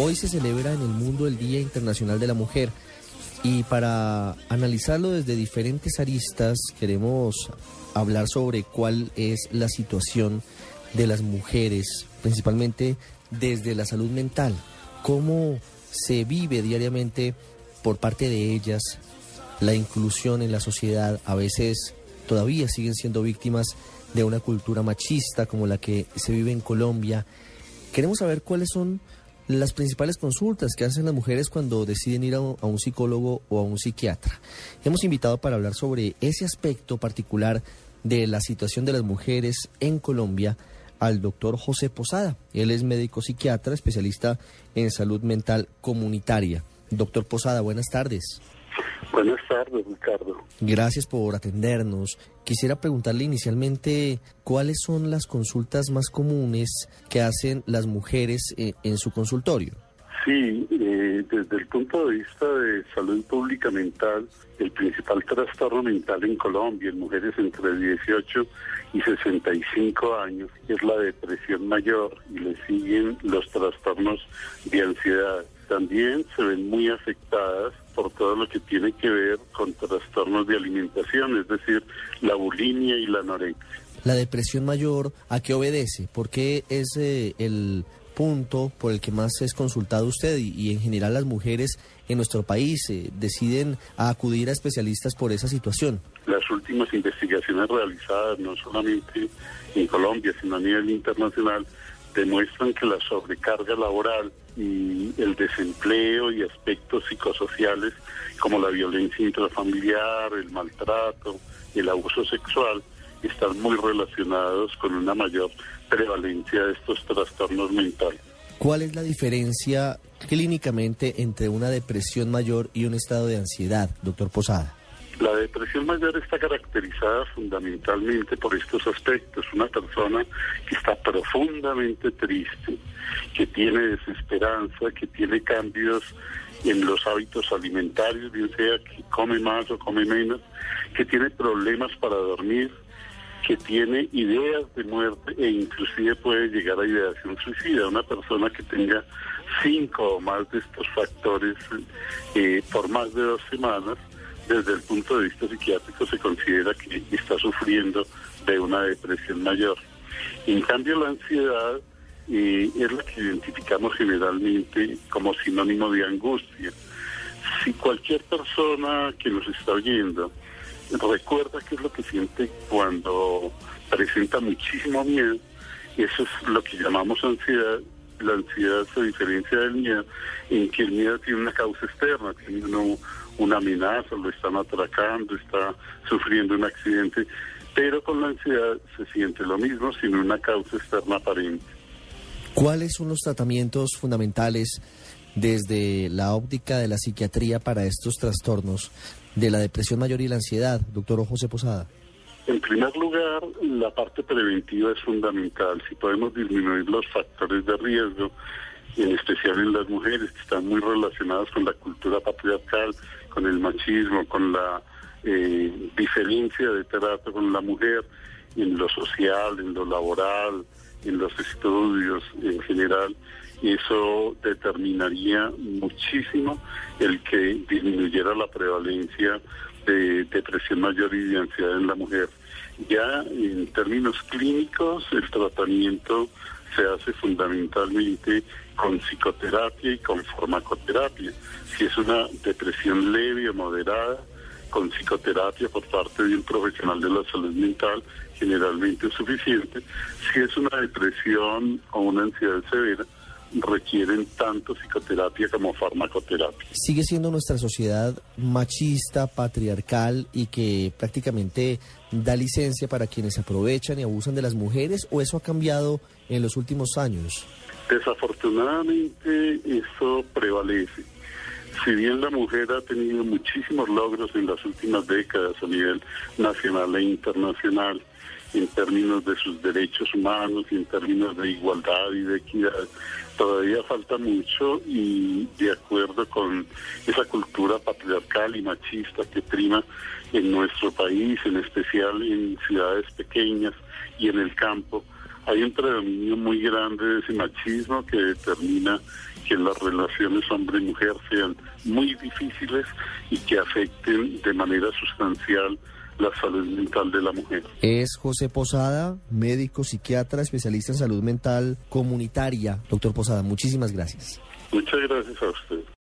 Hoy se celebra en el mundo el Día Internacional de la Mujer. Y para analizarlo desde diferentes aristas queremos hablar sobre cuál es la situación de las mujeres, principalmente desde la salud mental, cómo se vive diariamente por parte de ellas la inclusión en la sociedad, a veces todavía siguen siendo víctimas de una cultura machista como la que se vive en Colombia. Queremos saber cuáles son las principales consultas que hacen las mujeres cuando deciden ir a un, psicólogo o a un psiquiatra. Hemos invitado para hablar sobre ese aspecto particular de la situación de las mujeres en Colombia al doctor José Posada. Él es médico psiquiatra, especialista en salud mental comunitaria. Doctor Posada, buenas tardes. Buenas tardes, Ricardo. Gracias por atendernos. Quisiera preguntarle inicialmente cuáles son las consultas más comunes que hacen las mujeres eh, en su consultorio. Sí, eh, desde el punto de vista de salud pública mental, el principal trastorno mental en Colombia en mujeres entre 18 y 65 años es la depresión mayor y le siguen los trastornos de ansiedad. También se ven muy afectadas por todo lo que tiene que ver con trastornos de alimentación, es decir, la bulimia y la anorexia. La depresión mayor, ¿a qué obedece? ¿Por qué es eh, el punto por el que más es consultado usted y, en general las mujeres en nuestro país eh, deciden acudir a especialistas por esa situación? Las últimas investigaciones realizadas, no solamente en Colombia, sino a nivel internacional, demuestran que la sobrecarga laboral y el desempleo y aspectos psicosociales como la violencia intrafamiliar, el maltrato, el abuso sexual, están muy relacionados con una mayor prevalencia de estos trastornos mentales. ¿Cuál es la diferencia clínicamente entre una depresión mayor y un estado de ansiedad, doctor Posada? La depresión mayor está caracterizada fundamentalmente por estos aspectos. Una persona que está profundamente triste, que tiene desesperanza, que tiene cambios en los hábitos alimentarios, bien sea que come más o come menos, que tiene problemas para dormir, que tiene ideas de muerte e inclusive puede llegar a ideación suicida. Una persona que tenga cinco o más de estos factores eh, por más de dos semanas desde el punto de vista psiquiátrico se considera que está sufriendo de una depresión mayor. En cambio, la ansiedad eh, es la que identificamos generalmente como sinónimo de angustia. Si cualquier persona que nos está oyendo recuerda qué es lo que siente cuando presenta muchísimo miedo, eso es lo que llamamos ansiedad. La ansiedad se diferencia del miedo en que el miedo tiene una causa externa, tiene uno, una amenaza, lo están atracando, está sufriendo un accidente, pero con la ansiedad se siente lo mismo sin una causa externa aparente. ¿Cuáles son los tratamientos fundamentales desde la óptica de la psiquiatría para estos trastornos de la depresión mayor y la ansiedad, doctor José Posada? En primer lugar, la parte preventiva es fundamental. Si podemos disminuir los factores de riesgo, en especial en las mujeres que están muy relacionadas con la cultura patriarcal, con el machismo, con la eh, diferencia de trato con la mujer en lo social, en lo laboral, en los estudios en general, eso determinaría muchísimo el que disminuyera la prevalencia de depresión mayor y de ansiedad en la mujer. Ya en términos clínicos, el tratamiento se hace fundamentalmente con psicoterapia y con farmacoterapia. Si es una depresión leve o moderada, con psicoterapia por parte de un profesional de la salud mental, generalmente es suficiente. Si es una depresión o una ansiedad severa, requieren tanto psicoterapia como farmacoterapia. ¿Sigue siendo nuestra sociedad machista, patriarcal y que prácticamente da licencia para quienes aprovechan y abusan de las mujeres o eso ha cambiado en los últimos años? Desafortunadamente eso prevalece. Si bien la mujer ha tenido muchísimos logros en las últimas décadas a nivel nacional e internacional, en términos de sus derechos humanos y en términos de igualdad y de equidad, todavía falta mucho y de acuerdo con esa cultura patriarcal y machista que prima en nuestro país, en especial en ciudades pequeñas y en el campo, hay un predominio muy grande de ese machismo que determina que las relaciones hombre-mujer sean muy difíciles y que afecten de manera sustancial la salud mental de la mujer. Es José Posada, médico, psiquiatra, especialista en salud mental comunitaria. Doctor Posada, muchísimas gracias. Muchas gracias a usted.